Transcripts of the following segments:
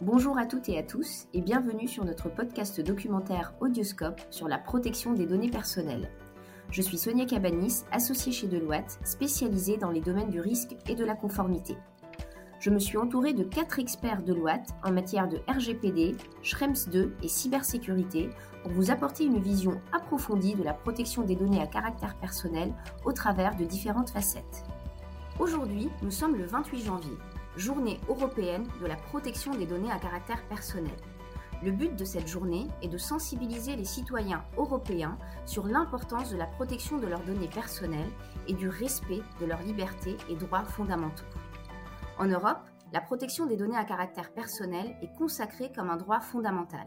Bonjour à toutes et à tous et bienvenue sur notre podcast documentaire Audioscope sur la protection des données personnelles. Je suis Sonia Cabanis, associée chez Deloitte, spécialisée dans les domaines du risque et de la conformité. Je me suis entourée de quatre experts Deloitte en matière de RGPD, Schrems 2 et cybersécurité pour vous apporter une vision approfondie de la protection des données à caractère personnel au travers de différentes facettes. Aujourd'hui, nous sommes le 28 janvier Journée européenne de la protection des données à caractère personnel. Le but de cette journée est de sensibiliser les citoyens européens sur l'importance de la protection de leurs données personnelles et du respect de leurs libertés et droits fondamentaux. En Europe, la protection des données à caractère personnel est consacrée comme un droit fondamental.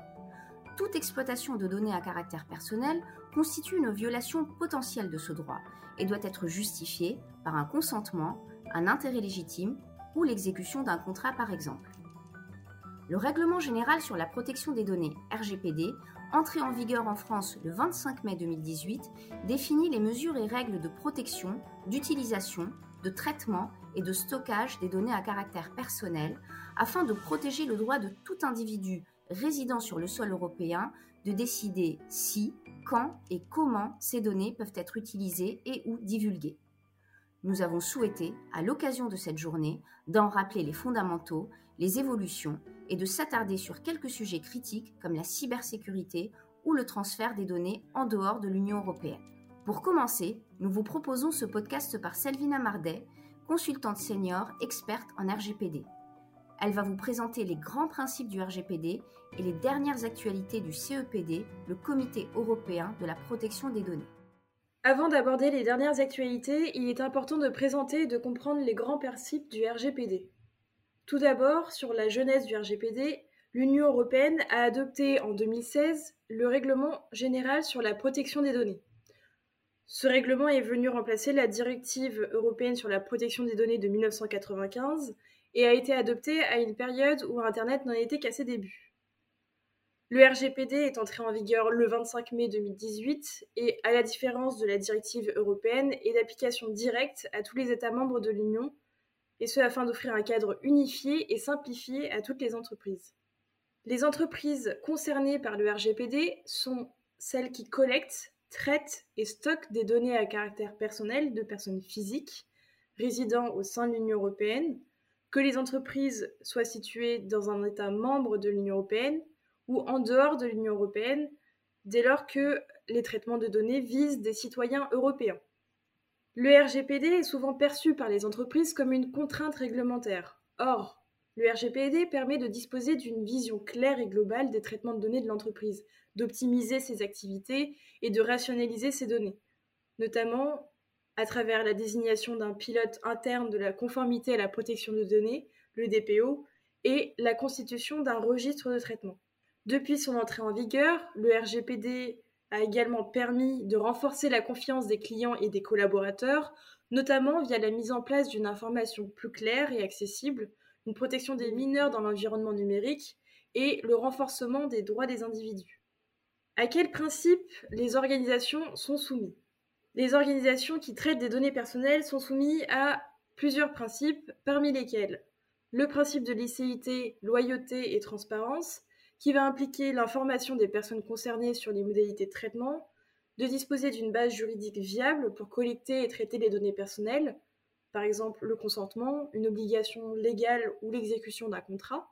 Toute exploitation de données à caractère personnel constitue une violation potentielle de ce droit et doit être justifiée par un consentement, un intérêt légitime ou l'exécution d'un contrat par exemple. Le Règlement général sur la protection des données RGPD, entré en vigueur en France le 25 mai 2018, définit les mesures et règles de protection, d'utilisation, de traitement et de stockage des données à caractère personnel afin de protéger le droit de tout individu résidant sur le sol européen de décider si, quand et comment ces données peuvent être utilisées et ou divulguées nous avons souhaité, à l'occasion de cette journée, d'en rappeler les fondamentaux, les évolutions et de s'attarder sur quelques sujets critiques comme la cybersécurité ou le transfert des données en dehors de l'Union européenne. Pour commencer, nous vous proposons ce podcast par Selvina Mardet, consultante senior experte en RGPD. Elle va vous présenter les grands principes du RGPD et les dernières actualités du CEPD, le Comité européen de la protection des données. Avant d'aborder les dernières actualités, il est important de présenter et de comprendre les grands principes du RGPD. Tout d'abord, sur la jeunesse du RGPD, l'Union européenne a adopté en 2016 le règlement général sur la protection des données. Ce règlement est venu remplacer la directive européenne sur la protection des données de 1995 et a été adopté à une période où Internet n'en était qu'à ses débuts. Le RGPD est entré en vigueur le 25 mai 2018 et, à la différence de la directive européenne, est d'application directe à tous les États membres de l'Union, et ce afin d'offrir un cadre unifié et simplifié à toutes les entreprises. Les entreprises concernées par le RGPD sont celles qui collectent, traitent et stockent des données à caractère personnel de personnes physiques résidant au sein de l'Union européenne, que les entreprises soient situées dans un État membre de l'Union européenne ou en dehors de l'Union européenne, dès lors que les traitements de données visent des citoyens européens. Le RGPD est souvent perçu par les entreprises comme une contrainte réglementaire. Or, le RGPD permet de disposer d'une vision claire et globale des traitements de données de l'entreprise, d'optimiser ses activités et de rationaliser ses données, notamment à travers la désignation d'un pilote interne de la conformité à la protection de données, le DPO, et la constitution d'un registre de traitement. Depuis son entrée en vigueur, le RGPD a également permis de renforcer la confiance des clients et des collaborateurs, notamment via la mise en place d'une information plus claire et accessible, une protection des mineurs dans l'environnement numérique et le renforcement des droits des individus. À quels principes les organisations sont soumises? Les organisations qui traitent des données personnelles sont soumises à plusieurs principes, parmi lesquels le principe de licéité, loyauté et transparence, qui va impliquer l'information des personnes concernées sur les modalités de traitement, de disposer d'une base juridique viable pour collecter et traiter les données personnelles, par exemple le consentement, une obligation légale ou l'exécution d'un contrat,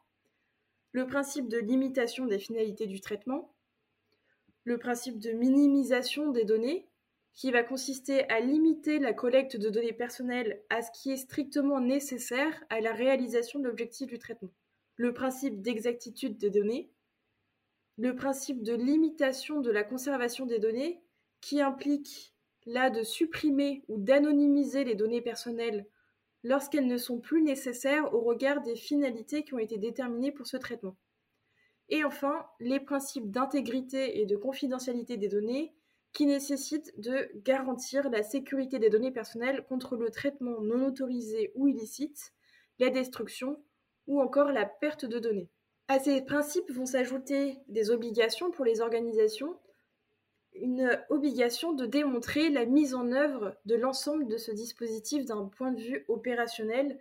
le principe de limitation des finalités du traitement, le principe de minimisation des données, qui va consister à limiter la collecte de données personnelles à ce qui est strictement nécessaire à la réalisation de l'objectif du traitement, le principe d'exactitude des données, le principe de limitation de la conservation des données, qui implique là de supprimer ou d'anonymiser les données personnelles lorsqu'elles ne sont plus nécessaires au regard des finalités qui ont été déterminées pour ce traitement. Et enfin, les principes d'intégrité et de confidentialité des données qui nécessitent de garantir la sécurité des données personnelles contre le traitement non autorisé ou illicite, la destruction ou encore la perte de données. À ces principes vont s'ajouter des obligations pour les organisations, une obligation de démontrer la mise en œuvre de l'ensemble de ce dispositif d'un point de vue opérationnel,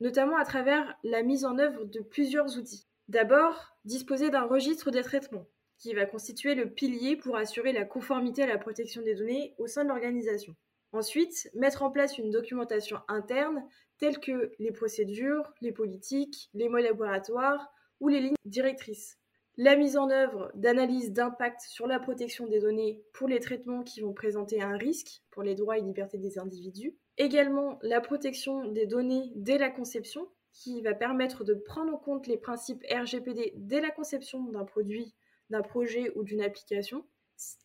notamment à travers la mise en œuvre de plusieurs outils. D'abord, disposer d'un registre des traitements, qui va constituer le pilier pour assurer la conformité à la protection des données au sein de l'organisation. Ensuite, mettre en place une documentation interne telle que les procédures, les politiques, les modes laboratoires ou les lignes directrices. La mise en œuvre d'analyses d'impact sur la protection des données pour les traitements qui vont présenter un risque pour les droits et libertés des individus. Également, la protection des données dès la conception, qui va permettre de prendre en compte les principes RGPD dès la conception d'un produit, d'un projet ou d'une application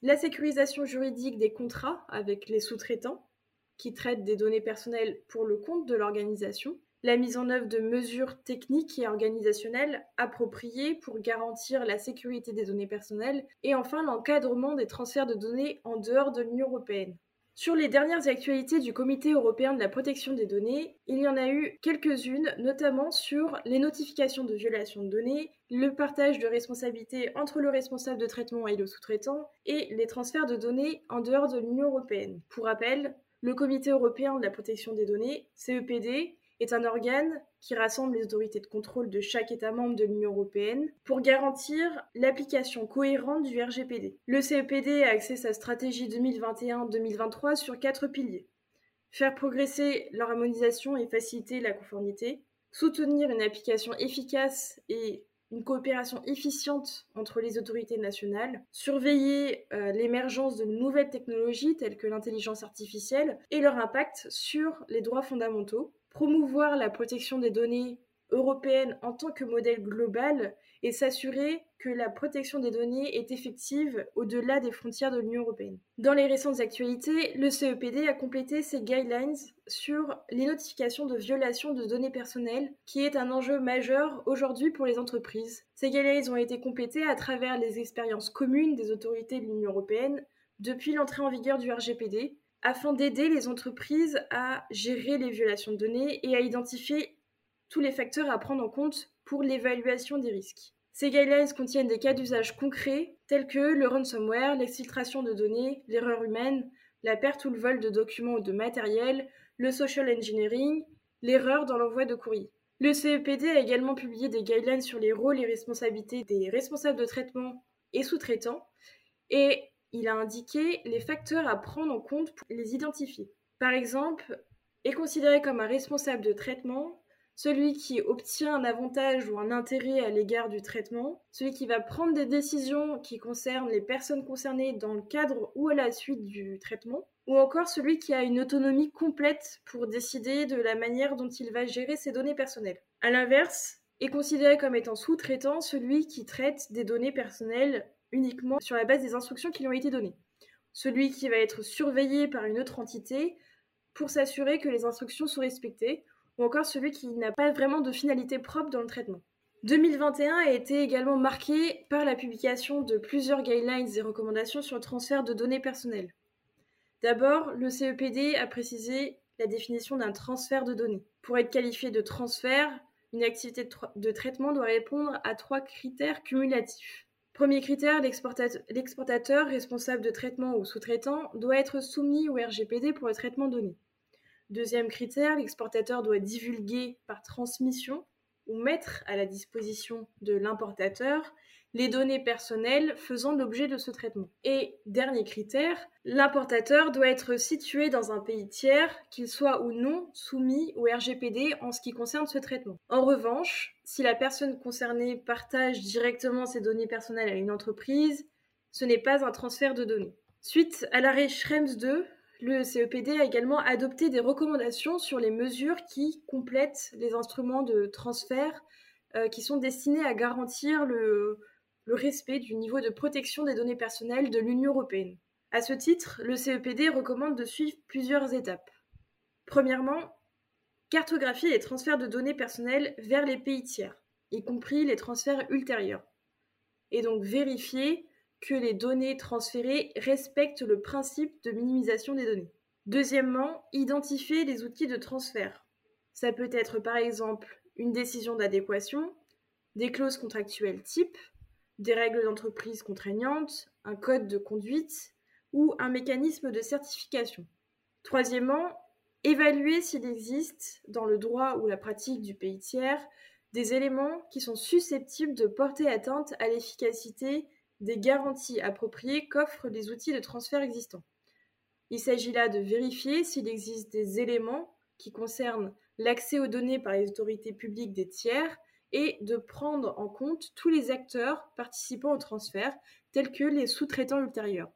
la sécurisation juridique des contrats avec les sous-traitants qui traitent des données personnelles pour le compte de l'organisation, la mise en œuvre de mesures techniques et organisationnelles appropriées pour garantir la sécurité des données personnelles, et enfin l'encadrement des transferts de données en dehors de l'Union européenne. Sur les dernières actualités du Comité européen de la protection des données, il y en a eu quelques-unes, notamment sur les notifications de violation de données, le partage de responsabilités entre le responsable de traitement et le sous-traitant, et les transferts de données en dehors de l'Union européenne. Pour rappel, le Comité européen de la protection des données, CEPD, est un organe qui rassemble les autorités de contrôle de chaque État membre de l'Union européenne pour garantir l'application cohérente du RGPD. Le CEPD a axé sa stratégie 2021-2023 sur quatre piliers. Faire progresser l'harmonisation et faciliter la conformité, soutenir une application efficace et une coopération efficiente entre les autorités nationales, surveiller euh, l'émergence de nouvelles technologies telles que l'intelligence artificielle et leur impact sur les droits fondamentaux, promouvoir la protection des données européennes en tant que modèle global et s'assurer que la protection des données est effective au-delà des frontières de l'Union européenne. Dans les récentes actualités, le CEPD a complété ses guidelines sur les notifications de violation de données personnelles, qui est un enjeu majeur aujourd'hui pour les entreprises. Ces guidelines ont été complétées à travers les expériences communes des autorités de l'Union européenne depuis l'entrée en vigueur du RGPD, afin d'aider les entreprises à gérer les violations de données et à identifier tous les facteurs à prendre en compte pour l'évaluation des risques. Ces guidelines contiennent des cas d'usage concrets tels que le ransomware, l'exfiltration de données, l'erreur humaine, la perte ou le vol de documents ou de matériel, le social engineering, l'erreur dans l'envoi de courrier. Le CEPD a également publié des guidelines sur les rôles et responsabilités des responsables de traitement et sous-traitants et il a indiqué les facteurs à prendre en compte pour les identifier. Par exemple, est considéré comme un responsable de traitement celui qui obtient un avantage ou un intérêt à l'égard du traitement, celui qui va prendre des décisions qui concernent les personnes concernées dans le cadre ou à la suite du traitement, ou encore celui qui a une autonomie complète pour décider de la manière dont il va gérer ses données personnelles. A l'inverse, est considéré comme étant sous-traitant celui qui traite des données personnelles uniquement sur la base des instructions qui lui ont été données. Celui qui va être surveillé par une autre entité pour s'assurer que les instructions sont respectées, ou encore celui qui n'a pas vraiment de finalité propre dans le traitement. 2021 a été également marqué par la publication de plusieurs guidelines et recommandations sur le transfert de données personnelles. D'abord, le CEPD a précisé la définition d'un transfert de données. Pour être qualifié de transfert, une activité de, traitement doit répondre à trois critères cumulatifs. Premier critère, l'exportateur responsable de traitement ou sous-traitant doit être soumis au RGPD pour le traitement de données. Deuxième critère, l'exportateur doit divulguer par transmission ou mettre à la disposition de l'importateur les données personnelles faisant l'objet de ce traitement. Et dernier critère, l'importateur doit être situé dans un pays tiers, qu'il soit ou non soumis au RGPD en ce qui concerne ce traitement. En revanche, si la personne concernée partage directement ses données personnelles à une entreprise, ce n'est pas un transfert de données. Suite à l'arrêt Schrems 2, le CEPD a également adopté des recommandations sur les mesures qui complètent les instruments de transfert euh, qui sont destinés à garantir le, respect du niveau de protection des données personnelles de l'Union européenne. À ce titre, le CEPD recommande de suivre plusieurs étapes. Premièrement, cartographier les transferts de données personnelles vers les pays tiers, y compris les transferts ultérieurs, et donc vérifier que les données transférées respectent le principe de minimisation des données. Deuxièmement, identifier les outils de transfert. Ça peut être par exemple une décision d'adéquation, des clauses contractuelles type, des règles d'entreprise contraignantes, un code de conduite ou un mécanisme de certification. Troisièmement, évaluer s'il existe dans le droit ou la pratique du pays tiers des éléments qui sont susceptibles de porter atteinte à l'efficacité des garanties appropriées qu'offrent les outils de transfert existants. Il s'agit là de vérifier s'il existe des éléments qui concernent l'accès aux données par les autorités publiques des tiers et de prendre en compte tous les acteurs participant au transfert, tels que les sous-traitants ultérieurs.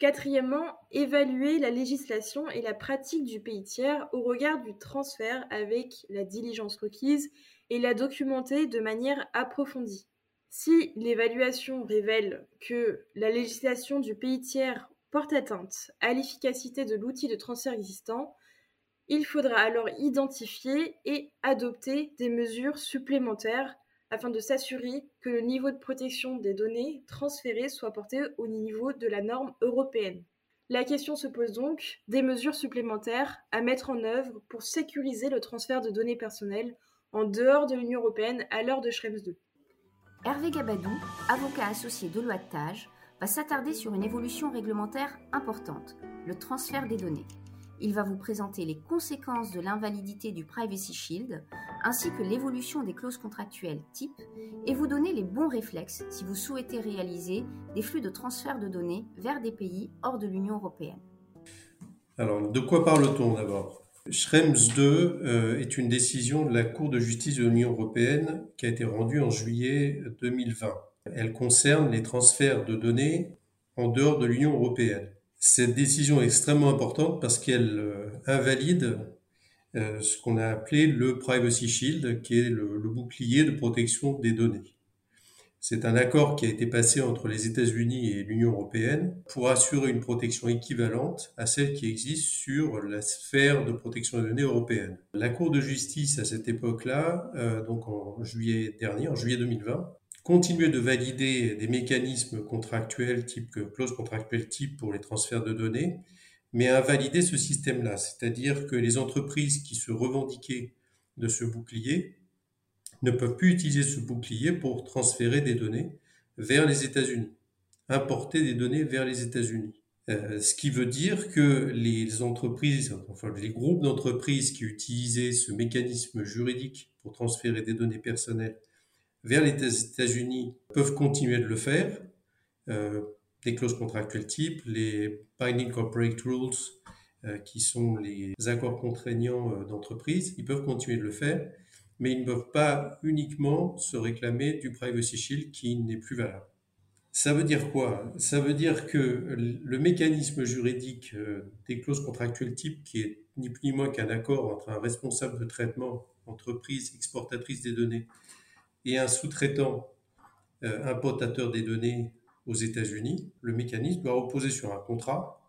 Quatrièmement, évaluer la législation et la pratique du pays tiers au regard du transfert avec la diligence requise et la documenter de manière approfondie. Si l'évaluation révèle que la législation du pays tiers porte atteinte à l'efficacité de l'outil de transfert existant, il faudra alors identifier et adopter des mesures supplémentaires afin de s'assurer que le niveau de protection des données transférées soit porté au niveau de la norme européenne. La question se pose donc des mesures supplémentaires à mettre en œuvre pour sécuriser le transfert de données personnelles en dehors de l'Union européenne à l'heure de Schrems 2. Hervé Gabadou, avocat associé de Tage, va s'attarder sur une évolution réglementaire importante, le transfert des données. Il va vous présenter les conséquences de l'invalidité du Privacy Shield, ainsi que l'évolution des clauses contractuelles type, et vous donner les bons réflexes si vous souhaitez réaliser des flux de transfert de données vers des pays hors de l'Union européenne. Alors, de quoi parle-t-on d'abord? Schrems 2 euh, est une décision de la Cour de justice de l'Union européenne qui a été rendue en juillet 2020. Elle concerne les transferts de données en dehors de l'Union européenne. Cette décision est extrêmement importante parce qu'elle euh, invalide ce qu'on a appelé le Privacy Shield, qui est le, bouclier de protection des données. C'est un accord qui a été passé entre les États-Unis et l'Union européenne pour assurer une protection équivalente à celle qui existe sur la sphère de protection des données européenne. La Cour de justice à cette époque-là, euh, donc en juillet dernier, en juillet 2020, continuer de valider des mécanismes contractuels type clause contractuelle type pour les transferts de données, mais invalider ce système-là, c'est-à-dire que les entreprises qui se revendiquaient de ce bouclier ne peuvent plus utiliser ce bouclier pour transférer des données vers les États-Unis, importer des données vers les États-Unis. Euh, ce qui veut dire que les entreprises, enfin les groupes d'entreprises qui utilisaient ce mécanisme juridique pour transférer des données personnelles vers les États-Unis peuvent continuer de le faire. Euh, des clauses contractuelles type, les Binding Corporate Rules, euh, qui sont les accords contraignants euh, d'entreprise, ils peuvent continuer de le faire, mais ils ne peuvent pas uniquement se réclamer du Privacy Shield qui n'est plus valable. Ça veut dire quoi? Ça veut dire que le mécanisme juridique des clauses contractuelles type, qui est ni plus ni moins qu'un accord entre un responsable de traitement, entreprise exportatrice des données, et un sous-traitant euh, importateur des données aux États-Unis, le mécanisme doit reposer sur un contrat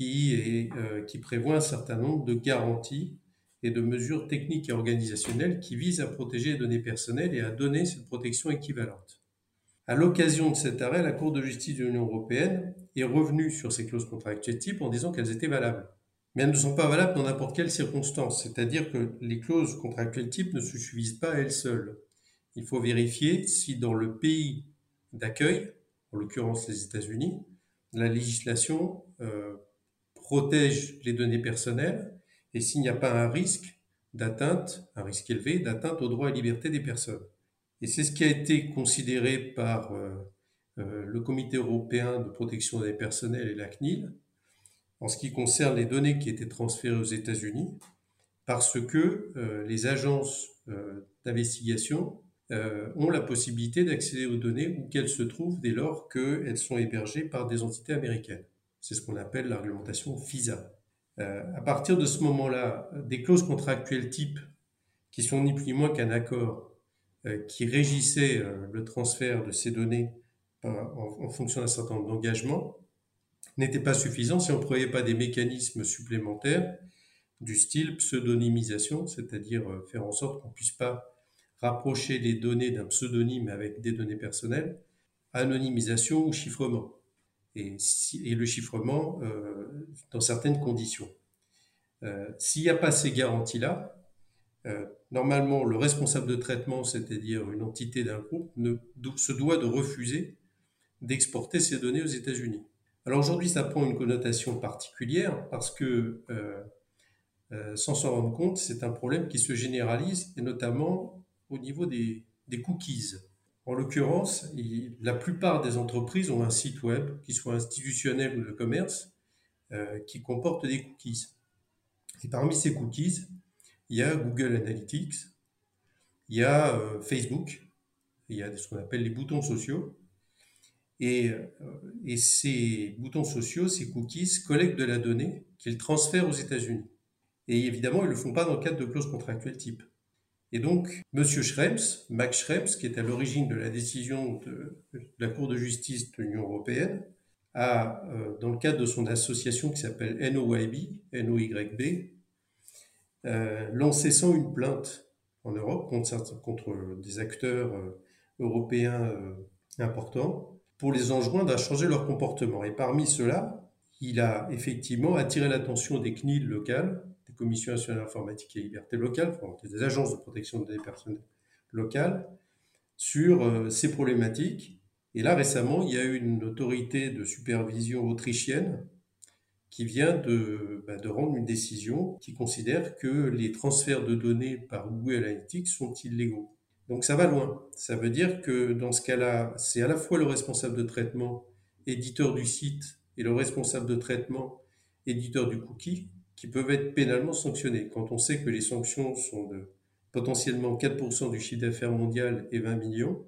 euh, qui prévoit un certain nombre de garanties et de mesures techniques et organisationnelles qui visent à protéger les données personnelles et à donner cette protection équivalente. À l'occasion de cet arrêt, la Cour de justice de l'Union européenne est revenue sur ces clauses contractuelles type en disant qu'elles étaient valables. Mais elles ne sont pas valables dans n'importe quelle circonstance, c'est-à-dire que les clauses contractuelles type ne se suffisent pas à elles seules il faut vérifier si dans le pays d'accueil, en l'occurrence les États-Unis, la législation euh, protège les données personnelles et s'il n'y a pas un risque d'atteinte, un risque élevé d'atteinte aux droits et libertés des personnes. Et c'est ce qui a été considéré par euh, euh, le Comité européen de protection des personnels et la CNIL en ce qui concerne les données qui étaient transférées aux États-Unis, parce que les agences d'investigation euh, ont la possibilité d'accéder aux données où qu'elles se trouvent dès lors qu'elles sont hébergées par des entités américaines. C'est ce qu'on appelle la réglementation FISA. Euh, à partir de ce moment-là, des clauses contractuelles type, qui sont ni plus ni moins qu'un accord euh, qui régissait le transfert de ces données en, en, fonction d'un certain nombre d'engagements, n'étaient pas suffisants si on ne prévoyait pas des mécanismes supplémentaires du style pseudonymisation, c'est-à-dire faire en sorte qu'on ne puisse pas rapprocher les données d'un pseudonyme avec des données personnelles, anonymisation ou chiffrement. Et, le chiffrement euh, dans certaines conditions. Euh, s'il n'y a pas ces garanties-là, euh, normalement, le responsable de traitement, c'est-à-dire une entité d'un groupe, se doit de refuser d'exporter ces données aux États-Unis. Alors aujourd'hui, ça prend une connotation particulière parce que, sans s'en rendre compte, c'est un problème qui se généralise et notamment au niveau des, cookies. En l'occurrence, la plupart des entreprises ont un site web, qu'il soit institutionnel ou de commerce, euh, qui comporte des cookies. Et parmi ces cookies, il y a Google Analytics, il y a euh, Facebook, il y a ce qu'on appelle les boutons sociaux. Et, euh, et, ces boutons sociaux, ces cookies, collectent de la donnée qu'ils transfèrent aux États-Unis. Et évidemment, ils ne le font pas dans le cadre de clauses contractuelles type. Et donc, M. Schrems, Max Schrems, qui est à l'origine de la décision de, la Cour de justice de l'Union européenne, a, euh, dans le cadre de son association qui s'appelle NOYB, NOYB, euh, lancé sans une plainte en Europe contre, des acteurs euh, européens euh, importants pour les enjoindre à changer leur comportement. Et parmi ceux-là, il a effectivement attiré l'attention des CNIL locales, des commissions nationales informatiques et liberté locales, des agences de protection des données personnelles locales, sur euh, ces problématiques. Et là, récemment, il y a eu une autorité de supervision autrichienne qui vient de, bah, de, rendre une décision qui considère que les transferts de données par Google Analytics sont illégaux. Donc ça va loin. Ça veut dire que dans ce cas-là, c'est à la fois le responsable de traitement, éditeur du site, et le responsable de traitement, éditeur du cookie, qui peuvent être pénalement sanctionnés. Quand on sait que les sanctions sont de potentiellement 4% du chiffre d'affaires mondial et 20 millions,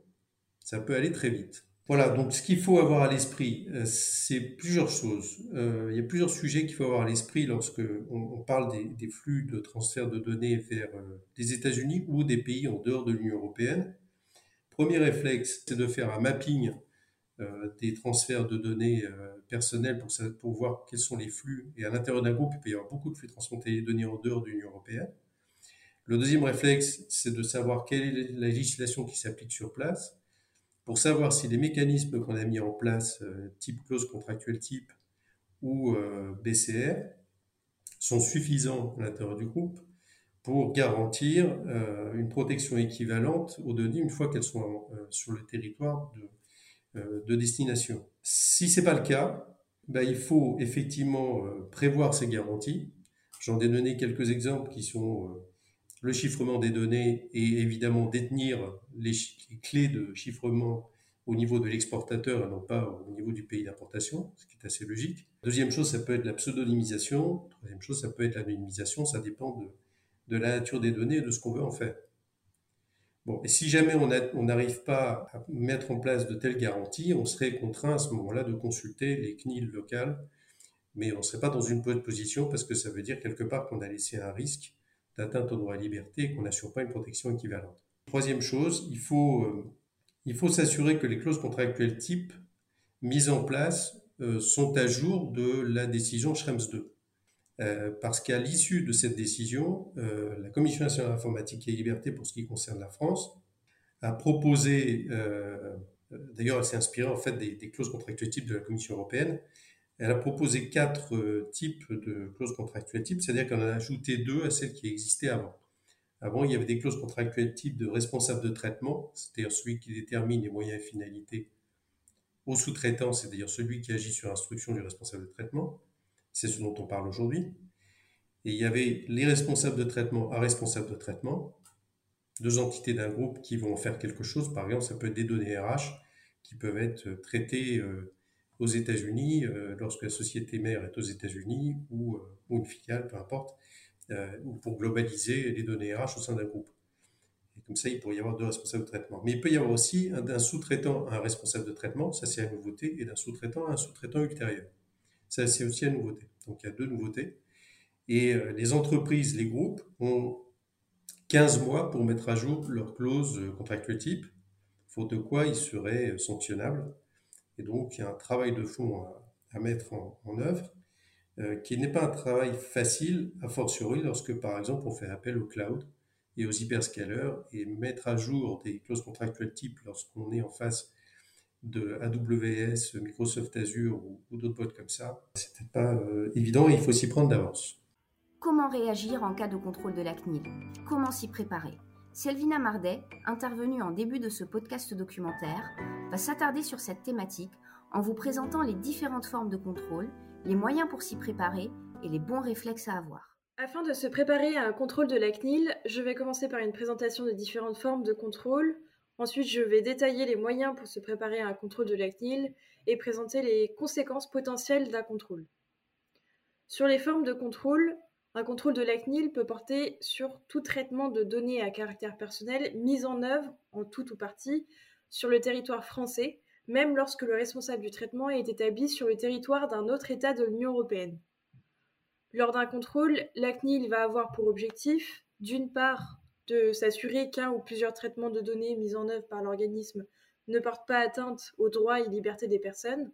ça peut aller très vite. Voilà, donc ce qu'il faut avoir à l'esprit, euh, c'est plusieurs choses. Euh, il y a plusieurs sujets qu'il faut avoir à l'esprit lorsque on, parle des, flux de transfert de données vers euh, les États-Unis ou des pays en dehors de l'Union européenne. Premier réflexe, c'est de faire un mapping des transferts de données personnelles pour, voir quels sont les flux. Et à l'intérieur d'un groupe, il peut y avoir beaucoup de flux transfrontaliers de données en dehors de l'Union européenne. Le deuxième réflexe, c'est de savoir quelle est la législation qui s'applique sur place pour savoir si les mécanismes qu'on a mis en place, euh, type clause contractuelle type ou euh, BCR, sont suffisants à l'intérieur du groupe pour garantir euh, une protection équivalente aux données une fois qu'elles sont sur le territoire de, de destination. Si ce n'est pas le cas, ben, il faut effectivement prévoir ces garanties. J'en ai donné quelques exemples qui sont le chiffrement des données et évidemment détenir les, clés de chiffrement au niveau de l'exportateur et non pas au niveau du pays d'importation, ce qui est assez logique. Deuxième chose, ça peut être la pseudonymisation. Troisième chose, ça peut être l'anonymisation. Ça dépend de, la nature des données et de ce qu'on veut en faire. Et si jamais on n'arrive pas à mettre en place de telles garanties, on serait contraint à ce moment-là de consulter les CNIL locales, mais on ne serait pas dans une bonne position parce que ça veut dire quelque part qu'on a laissé un risque d'atteinte au droit à la liberté et qu'on n'assure pas une protection équivalente. Troisième chose, il faut, euh, il faut s'assurer que les clauses contractuelles type mises en place euh, sont à jour de la décision Schrems 2. Euh, parce qu'à l'issue de cette décision, la Commission nationale informatique et liberté, pour ce qui concerne la France, a proposé, d'ailleurs elle s'est inspirée en fait des, clauses contractuelles type de la Commission européenne, elle a proposé quatre euh, types de clauses contractuelles types, c'est-à-dire qu'elle en a ajouté deux à celles qui existaient avant. Avant, il y avait des clauses contractuelles type de responsable de traitement, c'est-à-dire celui qui détermine les moyens et finalités au sous-traitant, c'est-à-dire celui qui agit sur instruction du responsable de traitement. C'est ce dont on parle aujourd'hui. Et il y avait les responsables de traitement à responsable de traitement, deux entités d'un groupe qui vont faire quelque chose. Par exemple, ça peut être des données RH qui peuvent être traitées euh, aux États-Unis, euh, lorsque la société mère est aux États-Unis ou, euh, une filiale, peu importe, euh, ou pour globaliser les données RH au sein d'un groupe. Et comme ça, il pourrait y avoir deux responsables de traitement. Mais il peut y avoir aussi d'un sous-traitant à un responsable de traitement, ça c'est la nouveauté, et d'un sous-traitant à un sous-traitant ultérieur. Ça c'est aussi la nouveauté. Donc il y a deux nouveautés. Et les entreprises, les groupes ont 15 mois pour mettre à jour leur clause contractuelle type, faute de quoi ils seraient sanctionnables et donc, il y a un travail de fond à, mettre en, œuvre, euh, qui n'est pas un travail facile, a fortiori lorsque, par exemple, on fait appel au cloud et aux hyperscalers et mettre à jour des clauses contractuelles type lorsqu'on est en face de AWS, Microsoft Azure ou, d'autres boîtes comme ça, c'est peut-être pas euh, évident et il faut s'y prendre d'avance. Comment réagir en cas de contrôle de la CNIL Comment s'y préparer? Selvina Mardet, intervenue en début de ce podcast documentaire, va s'attarder sur cette thématique en vous présentant les différentes formes de contrôle, les moyens pour s'y préparer et les bons réflexes à avoir. Afin de se préparer à un contrôle de la CNIL, je vais commencer par une présentation de différentes formes de contrôle. Ensuite, je vais détailler les moyens pour se préparer à un contrôle de la CNIL et présenter les conséquences potentielles d'un contrôle. Sur les formes de contrôle, un contrôle de la CNIL peut porter sur tout traitement de données à caractère personnel mis en œuvre, en tout ou partie, sur le territoire français, même lorsque le responsable du traitement est établi sur le territoire d'un autre État de l'Union européenne. Lors d'un contrôle, la CNIL va avoir pour objectif, d'une part, de s'assurer qu'un ou plusieurs traitements de données mis en œuvre par l'organisme ne portent pas atteinte aux droits et libertés des personnes,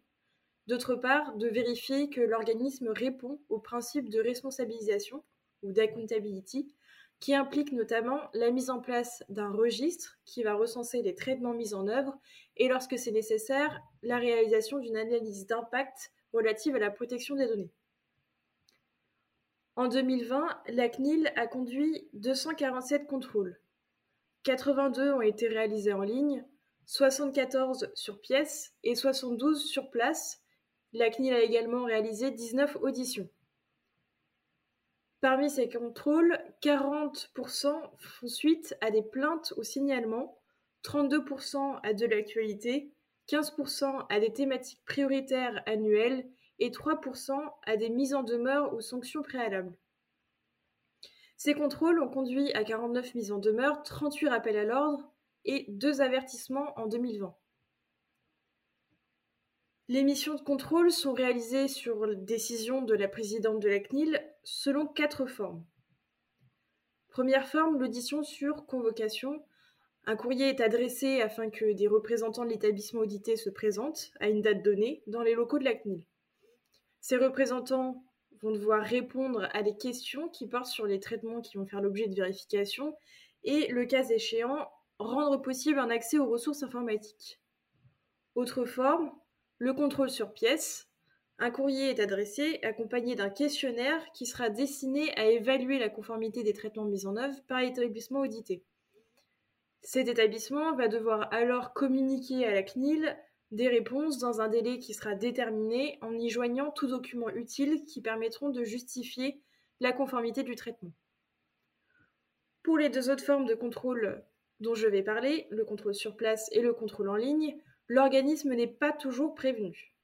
d'autre part, de vérifier que l'organisme répond au principe de responsabilisation ou d'accountability, qui implique notamment la mise en place d'un registre qui va recenser les traitements mis en œuvre et, lorsque c'est nécessaire, la réalisation d'une analyse d'impact relative à la protection des données. En 2020, la CNIL a conduit 247 contrôles. 82 ont été réalisés en ligne, 74 sur pièce et 72 sur place. La CNIL a également réalisé 19 auditions. Parmi ces contrôles, 40% font suite à des plaintes ou signalements, 32% à de l'actualité, 15% à des thématiques prioritaires annuelles et 3% à des mises en demeure ou sanctions préalables. Ces contrôles ont conduit à 49 mises en demeure, 38 rappels à l'ordre et 2 avertissements en 2020. Les missions de contrôle sont réalisées sur décision de la présidente de la CNIL selon quatre formes. Première forme, l'audition sur convocation. Un courrier est adressé afin que des représentants de l'établissement audité se présentent à une date donnée dans les locaux de la CNIL. Ces représentants vont devoir répondre à des questions qui portent sur les traitements qui vont faire l'objet de vérification et, le cas échéant, rendre possible un accès aux ressources informatiques. Autre forme, le contrôle sur pièce. Un courrier est adressé accompagné d'un questionnaire qui sera destiné à évaluer la conformité des traitements mis en œuvre par l'établissement audité. Cet établissement va devoir alors communiquer à la CNIL des réponses dans un délai qui sera déterminé en y joignant tout document utile qui permettront de justifier la conformité du traitement. Pour les deux autres formes de contrôle dont je vais parler, le contrôle sur place et le contrôle en ligne, l'organisme n'est pas toujours prévenu.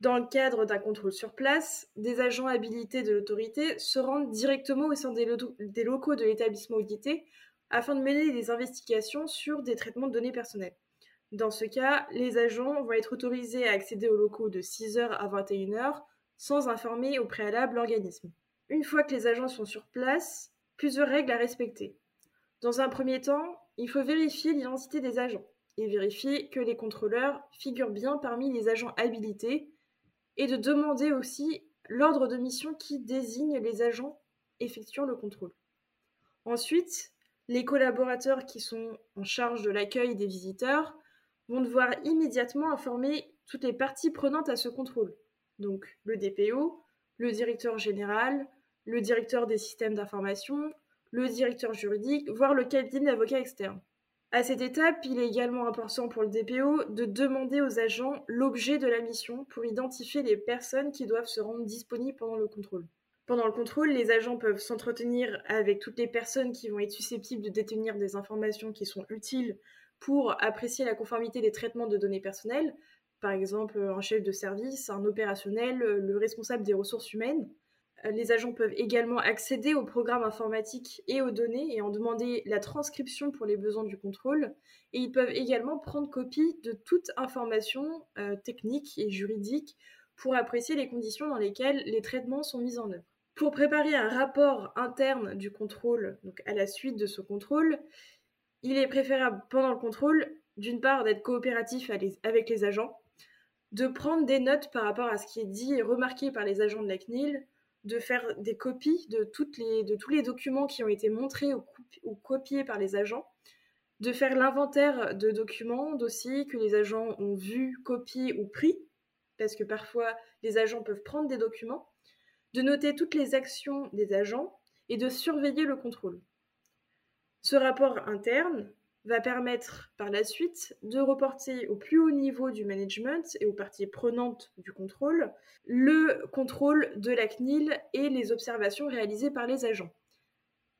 Dans le cadre d'un contrôle sur place, des agents habilités de l'autorité se rendent directement au sein des, locaux de l'établissement audité afin de mener des investigations sur des traitements de données personnelles. Dans ce cas, les agents vont être autorisés à accéder aux locaux de 6h à 21h sans informer au préalable l'organisme. Une fois que les agents sont sur place, plusieurs règles à respecter. Dans un premier temps, il faut vérifier l'identité des agents et vérifier que les contrôleurs figurent bien parmi les agents habilités et de demander aussi l'ordre de mission qui désigne les agents effectuant le contrôle. Ensuite, les collaborateurs qui sont en charge de l'accueil des visiteurs vont devoir immédiatement informer toutes les parties prenantes à ce contrôle. Donc le DPO, le directeur général, le directeur des systèmes d'information, le directeur juridique, voire le cabinet d'avocat externe. À cette étape, il est également important pour le DPO de demander aux agents l'objet de la mission pour identifier les personnes qui doivent se rendre disponibles pendant le contrôle. Pendant le contrôle, les agents peuvent s'entretenir avec toutes les personnes qui vont être susceptibles de détenir des informations qui sont utiles pour apprécier la conformité des traitements de données personnelles, par exemple un chef de service, un opérationnel, le responsable des ressources humaines. Euh, les agents peuvent également accéder au programme informatique et aux données et en demander la transcription pour les besoins du contrôle. Et ils peuvent également prendre copie de toute information euh, technique et juridique pour apprécier les conditions dans lesquelles les traitements sont mis en œuvre. Pour préparer un rapport interne du contrôle, donc à la suite de ce contrôle, il est préférable pendant le contrôle, d'une part, d'être coopératif avec les agents, de prendre des notes par rapport à ce qui est dit et remarqué par les agents de la CNIL, de faire des copies de, tous les documents qui ont été montrés ou, copiés par les agents, de faire l'inventaire de documents, dossiers que les agents ont vus, copiés ou pris, parce que parfois les agents peuvent prendre des documents, de noter toutes les actions des agents et de surveiller le contrôle. Ce rapport interne va permettre par la suite de reporter au plus haut niveau du management et aux parties prenantes du contrôle le contrôle de la CNIL et les observations réalisées par les agents.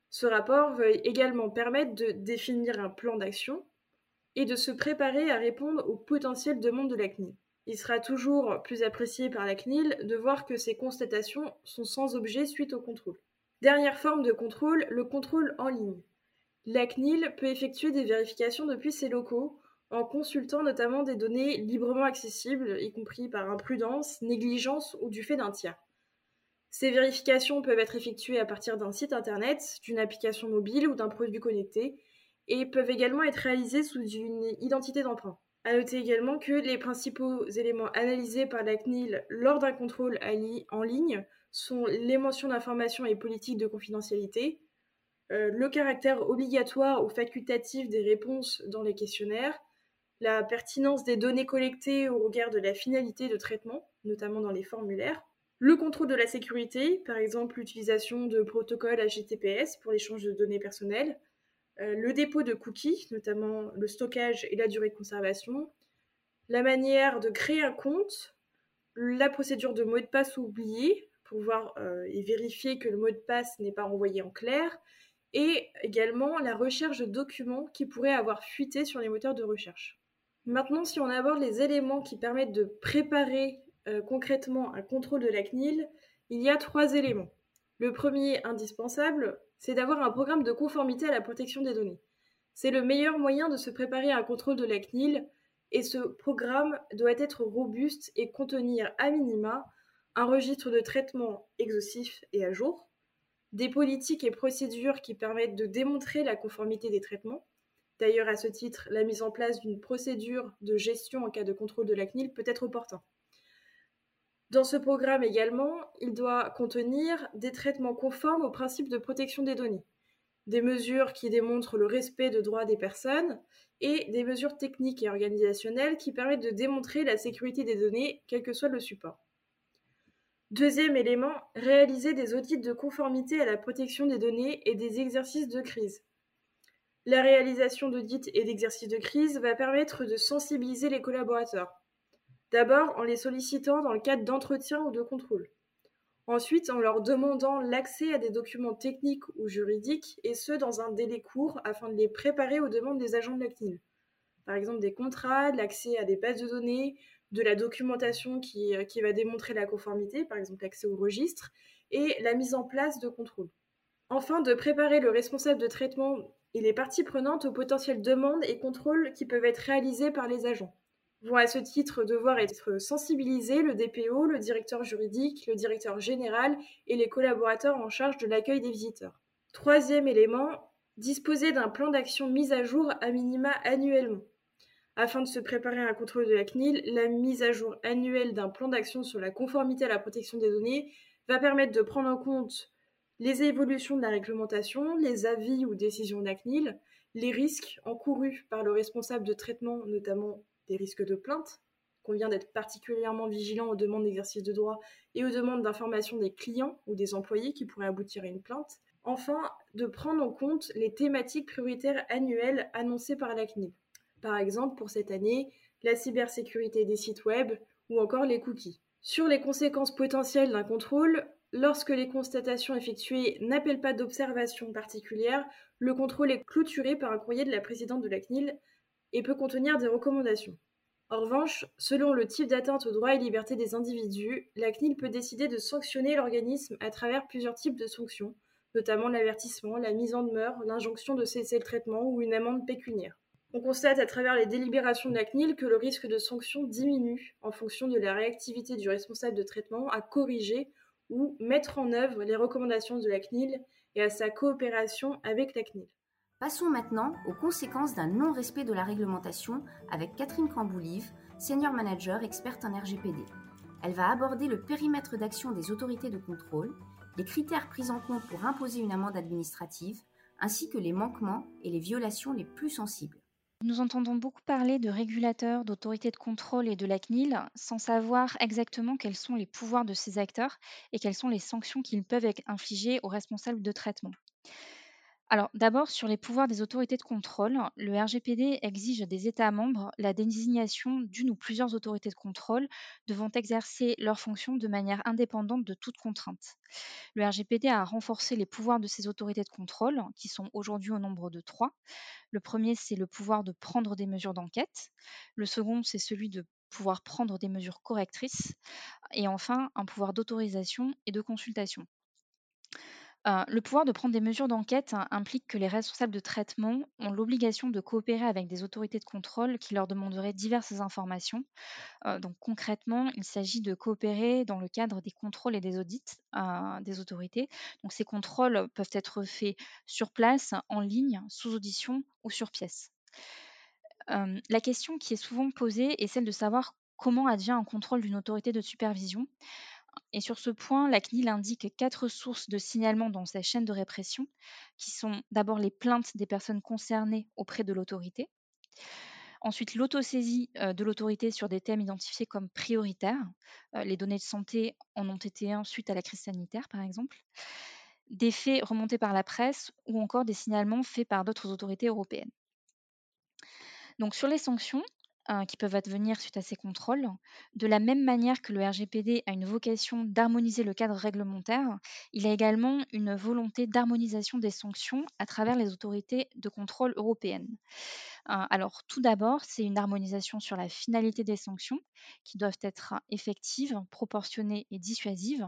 Ce rapport va également permettre de définir un plan d'action et de se préparer à répondre aux potentielles demandes de la CNIL. Il sera toujours plus apprécié par la CNIL de voir que ces constatations sont sans objet suite au contrôle. Dernière forme de contrôle, le contrôle en ligne. La CNIL peut effectuer des vérifications depuis ses locaux en consultant notamment des données librement accessibles, y compris par imprudence, négligence ou du fait d'un tiers. Ces vérifications peuvent être effectuées à partir d'un site internet, d'une application mobile ou d'un produit connecté et peuvent également être réalisées sous une identité d'emprunt. À noter également que les principaux éléments analysés par la CNIL lors d'un contrôle en ligne sont les mentions d'information et politiques de confidentialité, euh, le caractère obligatoire ou facultatif des réponses dans les questionnaires, la pertinence des données collectées au regard de la finalité de traitement, notamment dans les formulaires, le contrôle de la sécurité, par exemple l'utilisation de protocoles HTTPS pour l'échange de données personnelles, euh, le dépôt de cookies, notamment le stockage et la durée de conservation, la manière de créer un compte, la procédure de mot de passe oublié pour voir euh, et vérifier que le mot de passe n'est pas envoyé en clair, et également la recherche de documents qui pourraient avoir fuité sur les moteurs de recherche. Maintenant, si on aborde les éléments qui permettent de préparer euh, concrètement un contrôle de la CNIL, il y a trois éléments. Le premier, indispensable, c'est d'avoir un programme de conformité à la protection des données. C'est le meilleur moyen de se préparer à un contrôle de la CNIL et ce programme doit être robuste et contenir à minima un registre de traitement exhaustif et à jour, des politiques et procédures qui permettent de démontrer la conformité des traitements. D'ailleurs, à ce titre, la mise en place d'une procédure de gestion en cas de contrôle de la CNIL peut être opportun. Dans ce programme également, il doit contenir des traitements conformes aux principes de protection des données, des mesures qui démontrent le respect de droits des personnes et des mesures techniques et organisationnelles qui permettent de démontrer la sécurité des données, quel que soit le support. Deuxième élément, réaliser des audits de conformité à la protection des données et des exercices de crise. La réalisation d'audits et d'exercices de crise va permettre de sensibiliser les collaborateurs. D'abord en les sollicitant dans le cadre d'entretien ou de contrôle. Ensuite en leur demandant l'accès à des documents techniques ou juridiques, et ce dans un délai court afin de les préparer aux demandes des agents de la CNIL. Par exemple des contrats, l'accès à des bases de données, de la documentation qui, euh, qui va démontrer la conformité, par exemple l'accès au registre, et la mise en place de contrôle. Enfin, de préparer le responsable de traitement et les parties prenantes aux potentielles demandes et contrôles qui peuvent être réalisés par les agents. Vont à ce titre devoir être sensibilisés le DPO, le directeur juridique, le directeur général et les collaborateurs en charge de l'accueil des visiteurs. Troisième élément, disposer d'un plan d'action mis à jour à minima annuellement. Afin de se préparer à un contrôle de la CNIL, la mise à jour annuelle d'un plan d'action sur la conformité à la protection des données va permettre de prendre en compte les évolutions de la réglementation, les avis ou décisions de la CNIL, les risques encourus par le responsable de traitement, notamment des risques de plainte. Convient d'être particulièrement vigilant aux demandes d'exercice de droit et aux demandes d'information des clients ou des employés qui pourraient aboutir à une plainte. Enfin, de prendre en compte les thématiques prioritaires annuelles annoncées par la CNIL. Par exemple, pour cette année, la cybersécurité des sites web ou encore les cookies. Sur les conséquences potentielles d'un contrôle, lorsque les constatations effectuées n'appellent pas d'observation particulière, le contrôle est clôturé par un courrier de la présidente de la CNIL et peut contenir des recommandations. En revanche, selon le type d'atteinte aux droits et libertés des individus, la CNIL peut décider de sanctionner l'organisme à travers plusieurs types de sanctions, notamment l'avertissement, la mise en demeure, l'injonction de cesser le traitement ou une amende pécuniaire. On constate à travers les délibérations de la CNIL que le risque de sanction diminue en fonction de la réactivité du responsable de traitement à corriger ou mettre en œuvre les recommandations de la CNIL et à sa coopération avec la CNIL. Passons maintenant aux conséquences d'un non-respect de la réglementation avec Catherine Camboulive, senior manager experte en RGPD. Elle va aborder le périmètre d'action des autorités de contrôle, les critères pris en compte pour imposer une amende administrative, ainsi que les manquements et les violations les plus sensibles. Nous entendons beaucoup parler de régulateurs, d'autorités de contrôle et de la CNIL sans savoir exactement quels sont les pouvoirs de ces acteurs et quelles sont les sanctions qu'ils peuvent infliger aux responsables de traitement. Alors, d'abord, sur les pouvoirs des autorités de contrôle, le RGPD exige des États membres la désignation d'une ou plusieurs autorités de contrôle devant exercer leurs fonctions de manière indépendante de toute contrainte. Le RGPD a renforcé les pouvoirs de ces autorités de contrôle, qui sont aujourd'hui au nombre de trois. Le premier, c'est le pouvoir de prendre des mesures d'enquête. Le second, c'est celui de pouvoir prendre des mesures correctrices. Et enfin, un pouvoir d'autorisation et de consultation. Euh, le pouvoir de prendre des mesures d'enquête hein, implique que les responsables de traitement ont l'obligation de coopérer avec des autorités de contrôle qui leur demanderaient diverses informations. Euh, donc concrètement, il s'agit de coopérer dans le cadre des contrôles et des audits euh, des autorités. Donc ces contrôles peuvent être faits sur place, en ligne, sous audition ou sur pièce. la question qui est souvent posée est celle de savoir comment advient un contrôle d'une autorité de supervision. Et sur ce point, la CNIL indique quatre sources de signalement dans sa chaîne de répression, qui sont d'abord les plaintes des personnes concernées auprès de l'autorité, ensuite l'autosaisie euh, de l'autorité sur des thèmes identifiés comme prioritaires, euh, les données de santé en ont été un suite à la crise sanitaire par exemple, des faits remontés par la presse ou encore des signalements faits par d'autres autorités européennes. Donc sur les sanctions, Hein, qui peuvent advenir suite à ces contrôles. De la même manière que le RGPD a une vocation d'harmoniser le cadre réglementaire, il a également une volonté d'harmonisation des sanctions à travers les autorités de contrôle européennes. Hein, alors tout d'abord, c'est une harmonisation sur la finalité des sanctions qui doivent être effectives, proportionnées et dissuasives,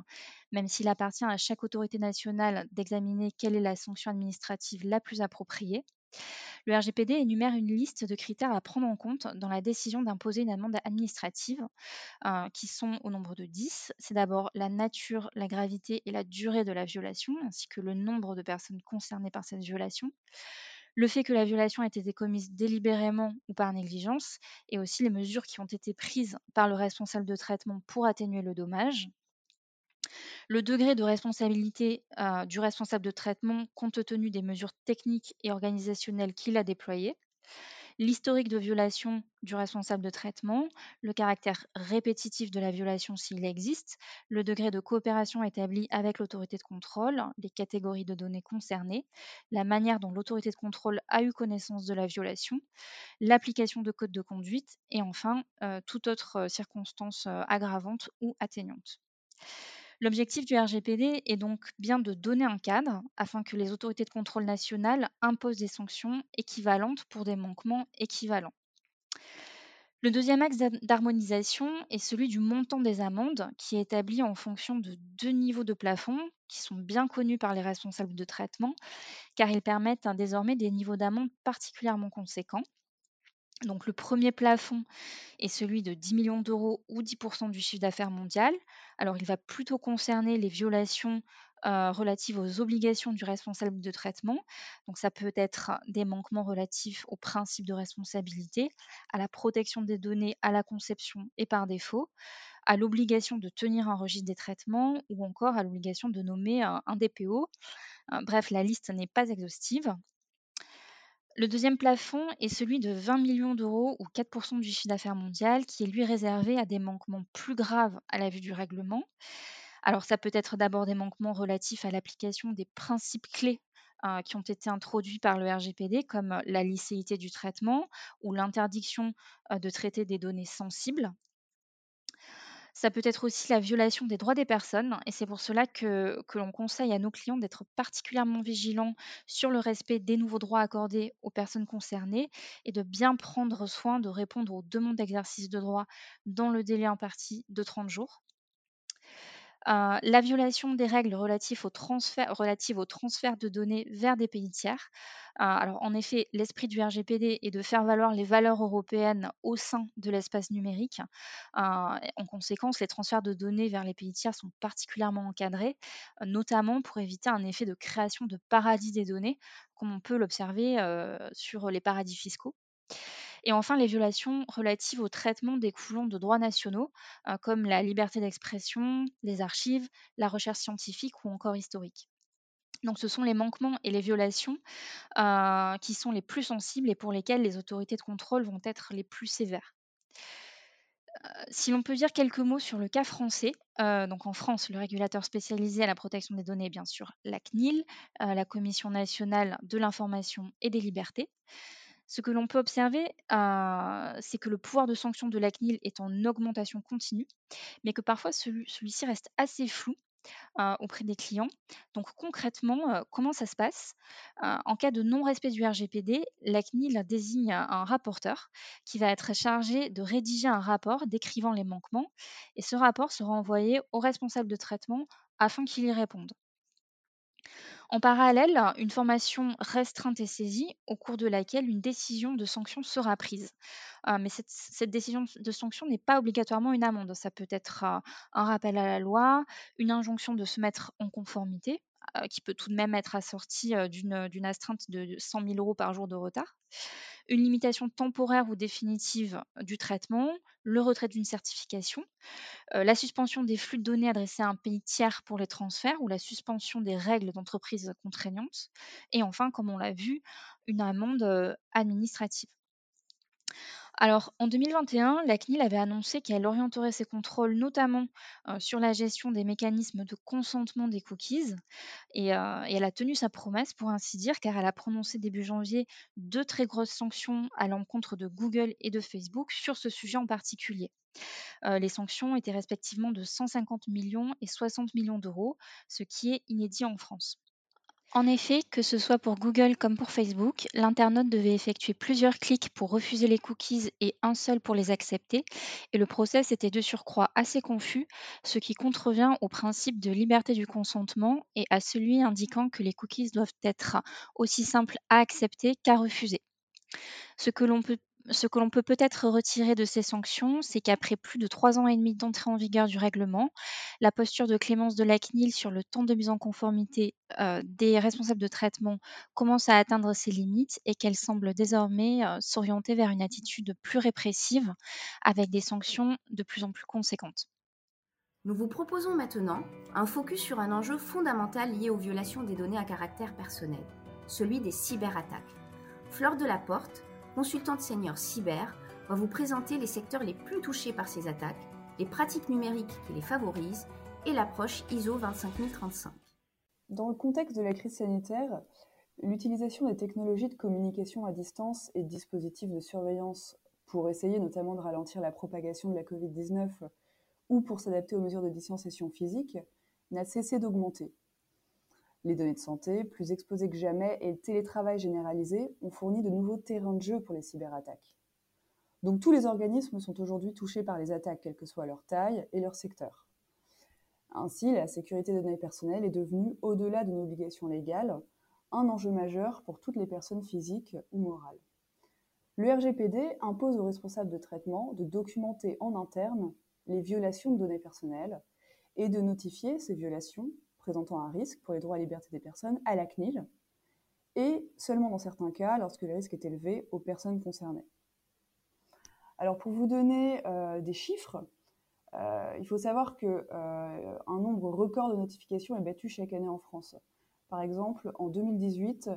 même s'il appartient à chaque autorité nationale d'examiner quelle est la sanction administrative la plus appropriée. Le RGPD énumère une liste de critères à prendre en compte dans la décision d'imposer une amende administrative, euh, qui sont au nombre de 10. C'est d'abord la nature, la gravité et la durée de la violation, ainsi que le nombre de personnes concernées par cette violation le fait que la violation ait été commise délibérément ou par négligence, et aussi les mesures qui ont été prises par le responsable de traitement pour atténuer le dommage le degré de responsabilité euh, du responsable de traitement compte tenu des mesures techniques et organisationnelles qu'il a déployées, l'historique de violation du responsable de traitement, le caractère répétitif de la violation s'il existe, le degré de coopération établi avec l'autorité de contrôle, les catégories de données concernées, la manière dont l'autorité de contrôle a eu connaissance de la violation, l'application de codes de conduite et enfin euh, toute autre euh, circonstance aggravante ou atténuante. L'objectif du RGPD est donc bien de donner un cadre afin que les autorités de contrôle nationales imposent des sanctions équivalentes pour des manquements équivalents. Le deuxième axe d'harmonisation est celui du montant des amendes, qui est établi en fonction de deux niveaux de plafond qui sont bien connus par les responsables de traitement, car ils permettent hein, désormais des niveaux d'amende particulièrement conséquents. Donc le premier plafond est celui de 10 millions d'euros ou 10% du chiffre d'affaires mondial. Alors il va plutôt concerner les violations euh, relatives aux obligations du responsable de traitement. Donc ça peut être des manquements relatifs au principe de responsabilité, à la protection des données à la conception et par défaut, à l'obligation de tenir un registre des traitements ou encore à l'obligation de nommer un, DPO. Euh, bref, la liste n'est pas exhaustive. Le deuxième plafond est celui de 20 millions d'euros ou 4% du chiffre d'affaires mondial, qui est lui réservé à des manquements plus graves à la vue du règlement. Alors ça peut être d'abord des manquements relatifs à l'application des principes clés euh, qui ont été introduits par le RGPD, comme la licéité du traitement ou l'interdiction euh, de traiter des données sensibles. Ça peut être aussi la violation des droits des personnes et c'est pour cela que, l'on conseille à nos clients d'être particulièrement vigilants sur le respect des nouveaux droits accordés aux personnes concernées et de bien prendre soin de répondre aux demandes d'exercice de droit dans le délai imparti de 30 jours. Euh, la violation des règles relatives au, transfert, de données vers des pays tiers. Euh, alors, en effet, l'esprit du RGPD est de faire valoir les valeurs européennes au sein de l'espace numérique. Euh, en conséquence, les transferts de données vers les pays tiers sont particulièrement encadrés, notamment pour éviter un effet de création de paradis des données, comme on peut l'observer sur les paradis fiscaux. Et enfin, les violations relatives au traitement découlant de droits nationaux, euh, comme la liberté d'expression, les archives, la recherche scientifique ou encore historique. Donc ce sont les manquements et les violations euh, qui sont les plus sensibles et pour lesquels les autorités de contrôle vont être les plus sévères. si l'on peut dire quelques mots sur le cas français, donc en France, le régulateur spécialisé à la protection des données est bien sûr la CNIL, la Commission nationale de l'information et des libertés. Ce que l'on peut observer, c'est que le pouvoir de sanction de la CNIL est en augmentation continue, mais que parfois celui-ci reste assez flou auprès des clients. Donc concrètement, comment ça se passe? En cas de non-respect du RGPD, la CNIL désigne un rapporteur qui va être chargé de rédiger un rapport décrivant les manquements et ce rapport sera envoyé au responsable de traitement afin qu'il y réponde. En parallèle, une formation restreinte est saisie au cours de laquelle une décision de sanction sera prise. Euh, mais cette, décision de sanction n'est pas obligatoirement une amende. Ça peut être euh, un rappel à la loi, une injonction de se mettre en conformité, qui peut tout de même être assortie d'une astreinte de 100 000 euros par jour de retard, une limitation temporaire ou définitive du traitement, le retrait d'une certification, euh, la suspension des flux de données adressés à un pays tiers pour les transferts ou la suspension des règles d'entreprise contraignantes, et enfin, comme on l'a vu, une amende euh, administrative. Alors, en 2021, la CNIL avait annoncé qu'elle orienterait ses contrôles notamment sur la gestion des mécanismes de consentement des cookies. Et, elle a tenu sa promesse, pour ainsi dire, car elle a prononcé début janvier deux très grosses sanctions à l'encontre de Google et de Facebook sur ce sujet en particulier. Les sanctions étaient respectivement de 150 millions et 60 millions d'euros, ce qui est inédit en France. En effet, que ce soit pour Google comme pour Facebook, l'internaute devait effectuer plusieurs clics pour refuser les cookies et un seul pour les accepter, et le process était de surcroît assez confus, ce qui contrevient au principe de liberté du consentement et à celui indiquant que les cookies doivent être aussi simples à accepter qu'à refuser. Ce que l'on peut ce que l'on peut peut-être retirer de ces sanctions, c'est qu'après plus de trois ans et demi d'entrée en vigueur du règlement, la posture de clémence de la CNIL sur le temps de mise en conformité euh, des responsables de traitement commence à atteindre ses limites et qu'elle semble désormais euh, s'orienter vers une attitude plus répressive avec des sanctions de plus en plus conséquentes. Nous vous proposons maintenant un focus sur un enjeu fondamental lié aux violations des données à caractère personnel, celui des cyberattaques. Fleur de la Porte, consultante senior cyber, va vous présenter les secteurs les plus touchés par ces attaques, les pratiques numériques qui les favorisent et l'approche ISO 25035. Dans le contexte de la crise sanitaire, l'utilisation des technologies de communication à distance et dispositifs de surveillance pour essayer notamment de ralentir la propagation de la Covid-19 ou pour s'adapter aux mesures de distanciation physique n'a cessé d'augmenter. Les données de santé, plus exposées que jamais, et le télétravail généralisé ont fourni de nouveaux terrains de jeu pour les cyberattaques. Donc tous les organismes sont aujourd'hui touchés par les attaques, quelle que soit leur taille et leur secteur. Ainsi, la sécurité des données personnelles est devenue, au-delà d'une obligation légale, un enjeu majeur pour toutes les personnes physiques ou morales. Le RGPD impose aux responsables de traitement de documenter en interne les violations de données personnelles et de notifier ces violations présentant un risque pour les droits et libertés des personnes à la CNIL, et seulement dans certains cas lorsque le risque est élevé aux personnes concernées. Alors pour vous donner euh, des chiffres, euh, il faut savoir qu'un euh, nombre record de notifications est battu chaque année en France. Par exemple, en 2018,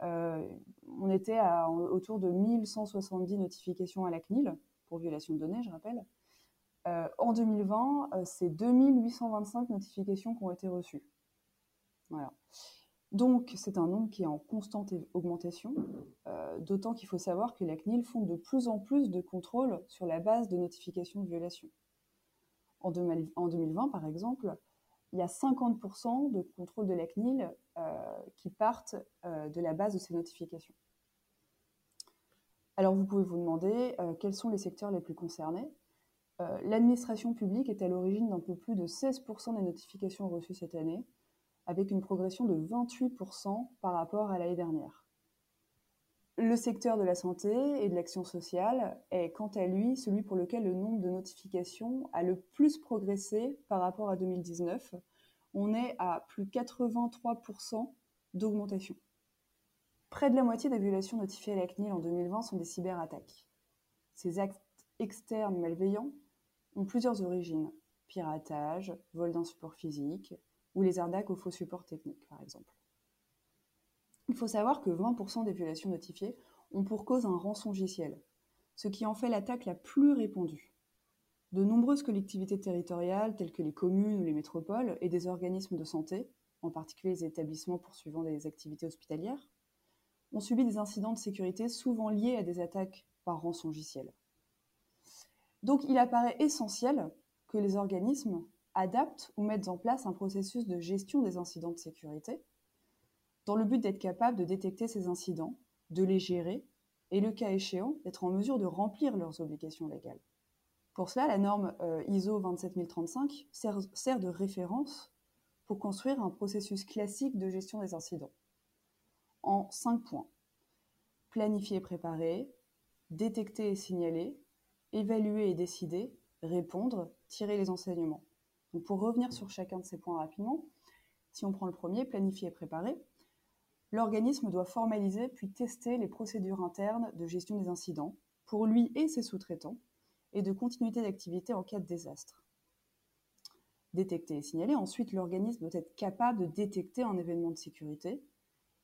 on était à, autour de 1170 notifications à la CNIL pour violation de données, je rappelle. Euh, en 2020, euh, c'est 2825 notifications qui ont été reçues. Voilà. Donc, c'est un nombre qui est en constante augmentation, euh, d'autant qu'il faut savoir que la CNIL fonde de plus en plus de contrôles sur la base de notifications de violation. En, 2020, par exemple, il y a 50% de contrôles de la CNIL qui partent de la base de ces notifications. Alors, vous pouvez vous demander quels sont les secteurs les plus concernés. Euh, l'administration publique est à l'origine d'un peu plus de 16% des notifications reçues cette année, avec une progression de 28% par rapport à l'année dernière. Le secteur de la santé et de l'action sociale est quant à lui celui pour lequel le nombre de notifications a le plus progressé par rapport à 2019. On est à plus 83% d'augmentation. Près de la moitié des violations notifiées à la CNIL en 2020 sont des cyberattaques. Ces actes externes malveillants ont plusieurs origines. Piratage, vol d'un support physique, ou les arnaques aux faux supports techniques, par exemple. Il faut savoir que 20% des violations notifiées ont pour cause un rançongiciel, ce qui en fait l'attaque la plus répandue. De nombreuses collectivités territoriales, telles que les communes ou les métropoles, et des organismes de santé, en particulier les établissements poursuivant des activités hospitalières, ont subi des incidents de sécurité souvent liés à des attaques par rançongiciel. Donc il apparaît essentiel que les organismes adaptent ou mettent en place un processus de gestion des incidents de sécurité dans le but d'être capable de détecter ces incidents, de les gérer et, le cas échéant, d'être en mesure de remplir leurs obligations légales. Pour cela, la norme euh, ISO 27035 sert, sert de référence pour construire un processus classique de gestion des incidents en cinq points. Planifier et préparer, détecter et signaler, évaluer et décider, répondre, tirer les enseignements. Donc pour revenir sur chacun de ces points rapidement, si on prend le premier, planifier et préparer, l'organisme doit formaliser puis tester les procédures internes de gestion des incidents pour lui et ses sous-traitants et de continuité d'activité en cas de désastre. Détecter et signaler, ensuite l'organisme doit être capable de détecter un événement de sécurité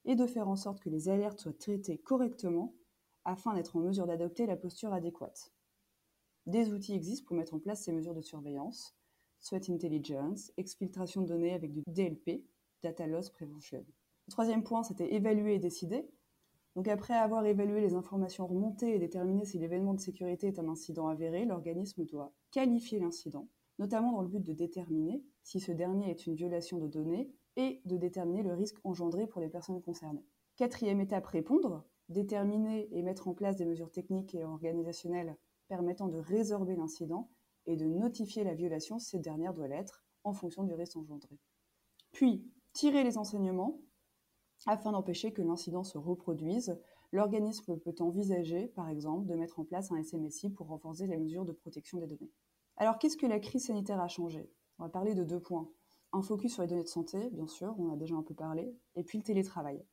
et de faire en sorte que les alertes soient traitées correctement afin d'être en mesure d'adopter la posture adéquate. Des outils existent pour mettre en place ces mesures de surveillance, Threat Intelligence, exfiltration de données avec du DLP, Data Loss Prevention. Troisième point, c'était évaluer et décider. Donc après avoir évalué les informations remontées et déterminé si l'événement de sécurité est un incident avéré, l'organisme doit qualifier l'incident, notamment dans le but de déterminer si ce dernier est une violation de données et de déterminer le risque engendré pour les personnes concernées. Quatrième étape, répondre, déterminer et mettre en place des mesures techniques et organisationnelles permettant de résorber l'incident et de notifier la violation si cette dernière doit l'être en fonction du risque engendré. Puis, tirer les enseignements afin d'empêcher que l'incident se reproduise. L'organisme peut envisager, par exemple, de mettre en place un SMSI pour renforcer les mesures de protection des données. Alors, qu'est-ce que la crise sanitaire a changé? On va parler de deux points. Un focus sur les données de santé, bien sûr, on en a déjà un peu parlé, et puis le télétravail.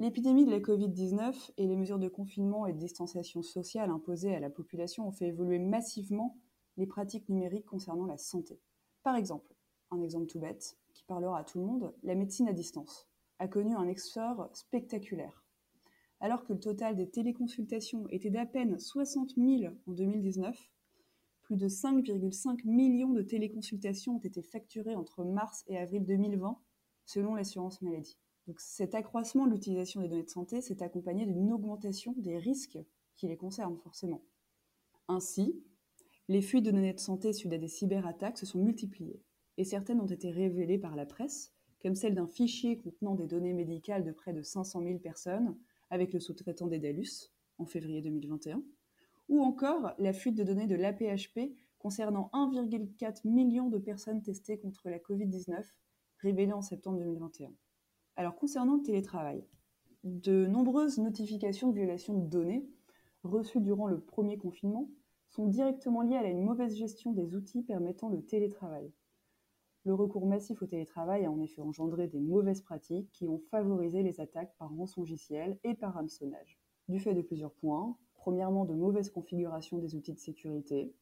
L'épidémie de la Covid-19 et les mesures de confinement et de distanciation sociale imposées à la population ont fait évoluer massivement les pratiques numériques concernant la santé. Par exemple, un exemple tout bête qui parlera à tout le monde, la médecine à distance a connu un essor spectaculaire. Alors que le total des téléconsultations était d'à peine 60 000 en 2019, plus de 5,5 millions de téléconsultations ont été facturées entre mars et avril 2020, selon l'assurance maladie. Cet accroissement de l'utilisation des données de santé s'est accompagné d'une augmentation des risques qui les concernent forcément. Ainsi, les fuites de données de santé suite à des cyberattaques se sont multipliées, et certaines ont été révélées par la presse, comme celle d'un fichier contenant des données médicales de près de 500 000 personnes avec le sous-traitant Dedalus en février 2021, ou encore la fuite de données de l'APHP concernant 1,4 million de personnes testées contre la Covid-19, révélée en septembre 2021. Alors concernant le télétravail, de nombreuses notifications de violation de données reçues durant le premier confinement sont directement liées à une mauvaise gestion des outils permettant le télétravail. Le recours massif au télétravail a en effet engendré des mauvaises pratiques qui ont favorisé les attaques par rançongiciel et par hameçonnage. Du fait de plusieurs points, premièrement de mauvaises configurations des outils de sécurité,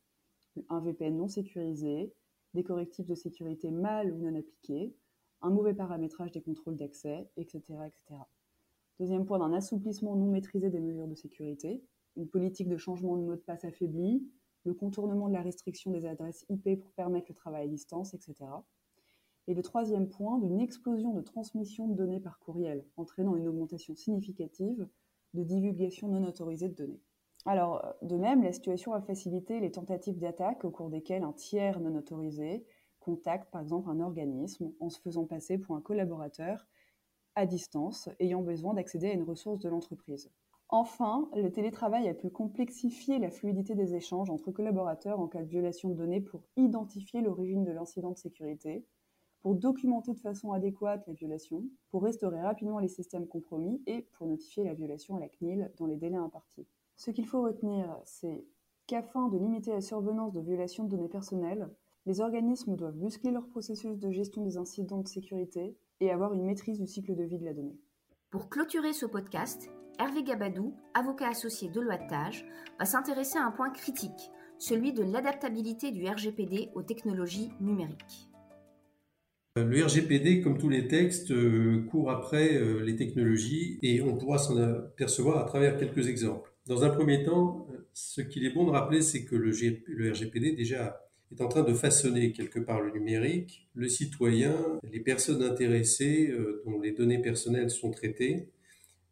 un VPN non sécurisé, des correctifs de sécurité mal ou non appliqués, un mauvais paramétrage des contrôles d'accès, etc., etc. Deuxième point, d'un assouplissement non maîtrisé des mesures de sécurité, une politique de changement de mot de passe affaiblie, le contournement de la restriction des adresses IP pour permettre le travail à distance, etc. Et le troisième point, d'une explosion de transmission de données par courriel, entraînant une augmentation significative de divulgation non autorisée de données. Alors, de même, la situation a facilité les tentatives d'attaque au cours desquelles un tiers non autorisé contacte par exemple un organisme en se faisant passer pour un collaborateur à distance ayant besoin d'accéder à une ressource de l'entreprise. Enfin, le télétravail a pu complexifier la fluidité des échanges entre collaborateurs en cas de violation de données pour identifier l'origine de l'incident de sécurité, pour documenter de façon adéquate la violation, pour restaurer rapidement les systèmes compromis et pour notifier la violation à la CNIL dans les délais impartis. Ce qu'il faut retenir, c'est qu'afin de limiter la survenance de violations de données personnelles, les organismes doivent muscler leur processus de gestion des incidents de sécurité et avoir une maîtrise du cycle de vie de la donnée. Pour clôturer ce podcast, Hervé Gabadou, avocat associé de Loitage, va s'intéresser à un point critique, celui de l'adaptabilité du RGPD aux technologies numériques. Le RGPD, comme tous les textes, euh, court après euh, les technologies et on pourra s'en apercevoir à travers quelques exemples. Dans un premier temps, ce qu'il est bon de rappeler, c'est que le, le RGPD déjà est en train de façonner quelque part le numérique, le citoyen, les personnes intéressées euh, dont les données personnelles sont traitées,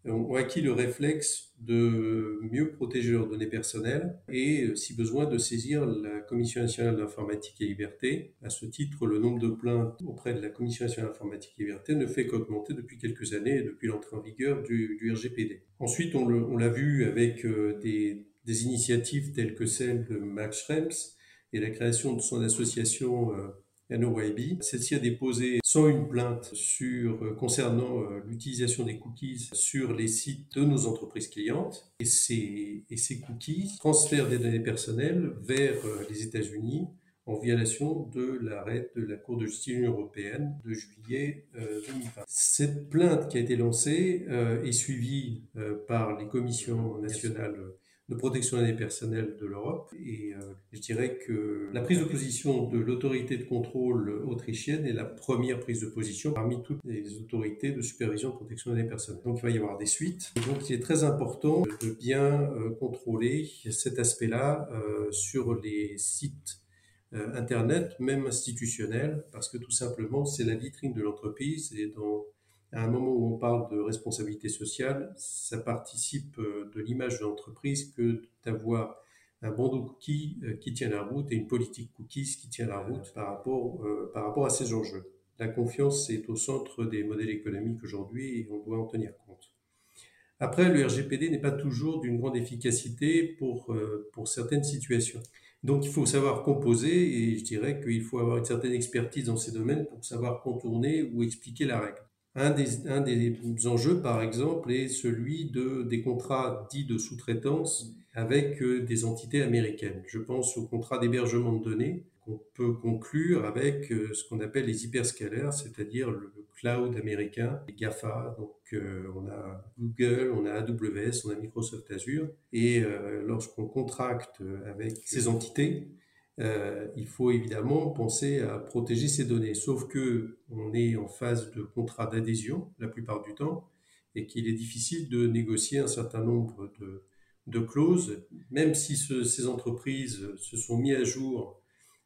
ont acquis le réflexe de mieux protéger leurs données personnelles et, euh, si besoin, de saisir la Commission nationale d'informatique et liberté. À ce titre, le nombre de plaintes auprès de la Commission nationale d'informatique et liberté ne fait qu'augmenter depuis quelques années, depuis l'entrée en vigueur du, RGPD. Ensuite, on l'a vu avec euh, des, initiatives telles que celle de Max Schrems et la création de son association euh, NOYB. Celle-ci a déposé sans une plainte sur, euh, concernant euh, l'utilisation des cookies sur les sites de nos entreprises clientes. Et ces, et ces cookies transfèrent des données personnelles vers les États-Unis en violation de l'arrêt de la Cour de justice européenne de juillet 2020. Cette plainte qui a été lancée est suivie par les commissions nationales de protection des données personnelles de l'Europe. Et euh, je dirais que la prise de position de l'autorité de contrôle autrichienne est la première prise de position parmi toutes les autorités de supervision de protection des données personnelles. Donc il va y avoir des suites. donc il est très important de bien euh, contrôler cet aspect-là euh, sur les sites Internet, même institutionnels, parce que tout simplement c'est la vitrine de l'entreprise et dans à un moment où on parle de responsabilité sociale, ça participe euh, de l'image de l'entreprise que d'avoir un bandeau cookie euh, qui tient la route et une politique cookies qui tient la route par rapport, euh, par rapport à ces enjeux. La confiance est au centre des modèles économiques aujourd'hui et on doit en tenir compte. Après, le RGPD n'est pas toujours d'une grande efficacité pour, pour certaines situations. Donc il faut savoir composer et je dirais qu'il faut avoir une certaine expertise dans ces domaines pour savoir contourner ou expliquer la règle. Un des, enjeux, par exemple, est celui de, des contrats dits de sous-traitance avec euh, des entités américaines. Je pense aux contrats d'hébergement de données qu'on peut conclure avec euh, ce qu'on appelle les hyperscalers, c'est-à-dire le cloud américain, les GAFA. Donc, euh, on a Google, on a AWS, on a Microsoft Azure. Et lorsqu'on contracte avec ces entités, euh, il faut évidemment penser à protéger ces données. Sauf que on est en phase de contrat d'adhésion la plupart du temps et qu'il est difficile de négocier un certain nombre de, de clauses, même si ces entreprises se sont mis à jour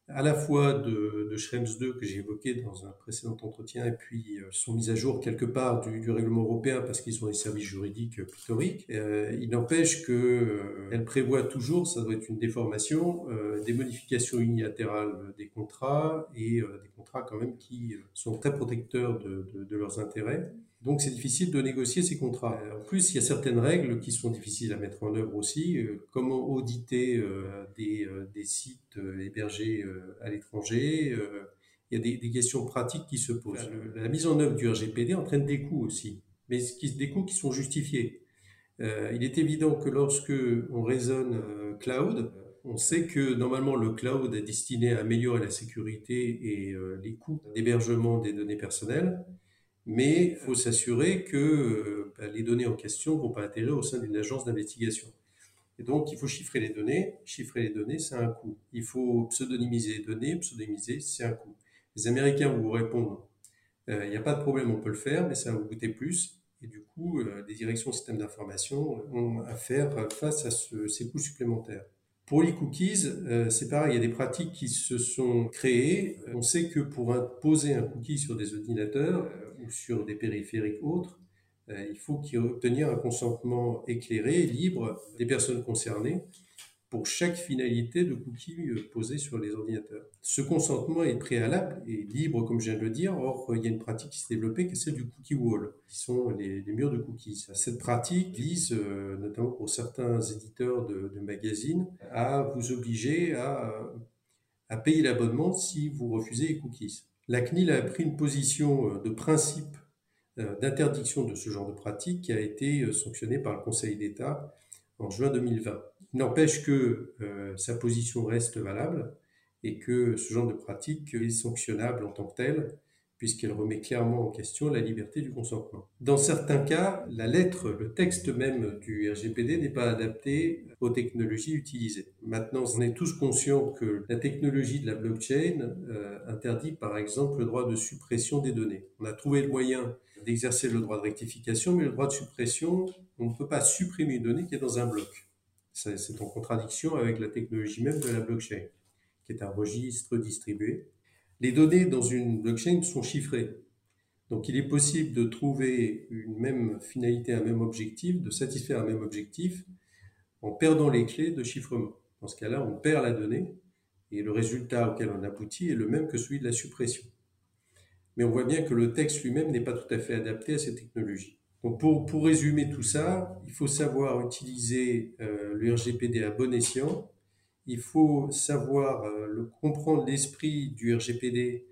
à la fois de, de Schrems 2 que j'ai évoqué dans un précédent entretien et puis euh, sont mises à jour quelque part du, règlement européen parce qu'ils sont des services juridiques pléthoriques. Euh, il n'empêche que euh, elle prévoit toujours, ça doit être une déformation, des modifications unilatérales des contrats et des contrats quand même qui sont très protecteurs de, de, de leurs intérêts. Donc c'est difficile de négocier ces contrats. En plus, il y a certaines règles qui sont difficiles à mettre en œuvre aussi. Euh, comment auditer euh, des, euh, des, sites hébergés à l'étranger Il y a des, des, questions pratiques qui se posent. La mise en œuvre du RGPD entraîne des coûts aussi, mais des coûts qui sont justifiés. il est évident que lorsque on raisonne cloud, on sait que normalement le cloud est destiné à améliorer la sécurité et les coûts d'hébergement des données personnelles mais il faut s'assurer que euh, bah, les données en question ne vont pas atterrir au sein d'une agence d'investigation. Et donc, il faut chiffrer les données. Chiffrer les données, c'est un coût. Il faut pseudonymiser les données. Pseudonymiser, c'est un coût. Les Américains vous répondent, euh, il n'y a pas de problème, on peut le faire, mais ça va vous coûter plus. Et du coup, euh, les directions systèmes d'information ont à faire face à ces coûts supplémentaires. Pour les cookies, euh, c'est pareil, il y a des pratiques qui se sont créées. On sait que pour poser un cookie sur des ordinateurs euh, ou sur des périphériques autres, euh, il faut obtenir un consentement éclairé, libre des personnes concernées pour chaque finalité de cookie euh, posé sur les ordinateurs. Ce consentement est préalable et libre, comme je viens de le dire. Or, il y a une pratique qui s'est développée, qui est celle du cookie wall, qui sont les, murs de cookies. Cette pratique vise, euh, notamment pour certains éditeurs de, magazines, à vous obliger à, à payer l'abonnement si vous refusez les cookies. La CNIL a pris une position euh, de principe d'interdiction de ce genre de pratique qui a été sanctionnée par le Conseil d'État en juin 2020. N'empêche que euh, sa position reste valable et que ce genre de pratique est sanctionnable en tant que tel, puisqu'elle remet clairement en question la liberté du consentement. Dans certains cas, la lettre, le texte même du RGPD n'est pas adapté aux technologies utilisées. Maintenant, on est tous conscients que la technologie de la blockchain euh, interdit par exemple le droit de suppression des données. On a trouvé le moyen d'exercer le droit de rectification, mais le droit de suppression, on ne peut pas supprimer une donnée qui est dans un bloc. C'est en contradiction avec la technologie même de la blockchain, qui est un registre distribué. Les données dans une blockchain sont chiffrées. Donc il est possible de trouver une même finalité, un même objectif, de satisfaire un même objectif en perdant les clés de chiffrement. Dans ce cas-là, on perd la donnée et le résultat auquel on aboutit est le même que celui de la suppression. Mais on voit bien que le texte lui-même n'est pas tout à fait adapté à ces technologies. Donc pour, pour résumer tout ça, il faut savoir utiliser euh, le RGPD à bon escient, il faut savoir euh, comprendre l'esprit du RGPD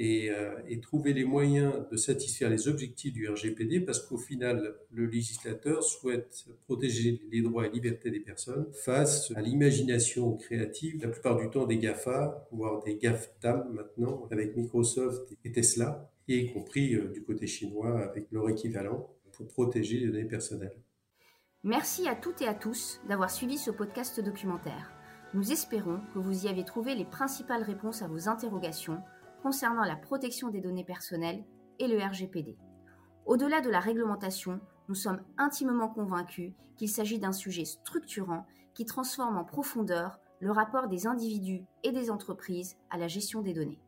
euh, et, trouver les moyens de satisfaire les objectifs du RGPD parce qu'au final, le législateur souhaite protéger les droits et libertés des personnes face à l'imagination créative, la plupart du temps des GAFA, voire des GAFTAM maintenant, avec Microsoft et Tesla, y compris du côté chinois avec leur équivalent protéger les données personnelles. Merci à toutes et à tous d'avoir suivi ce podcast documentaire. Nous espérons que vous y avez trouvé les principales réponses à vos interrogations concernant la protection des données personnelles et le RGPD. Au-delà de la réglementation, nous sommes intimement convaincus qu'il s'agit d'un sujet structurant qui transforme en profondeur le rapport des individus et des entreprises à la gestion des données.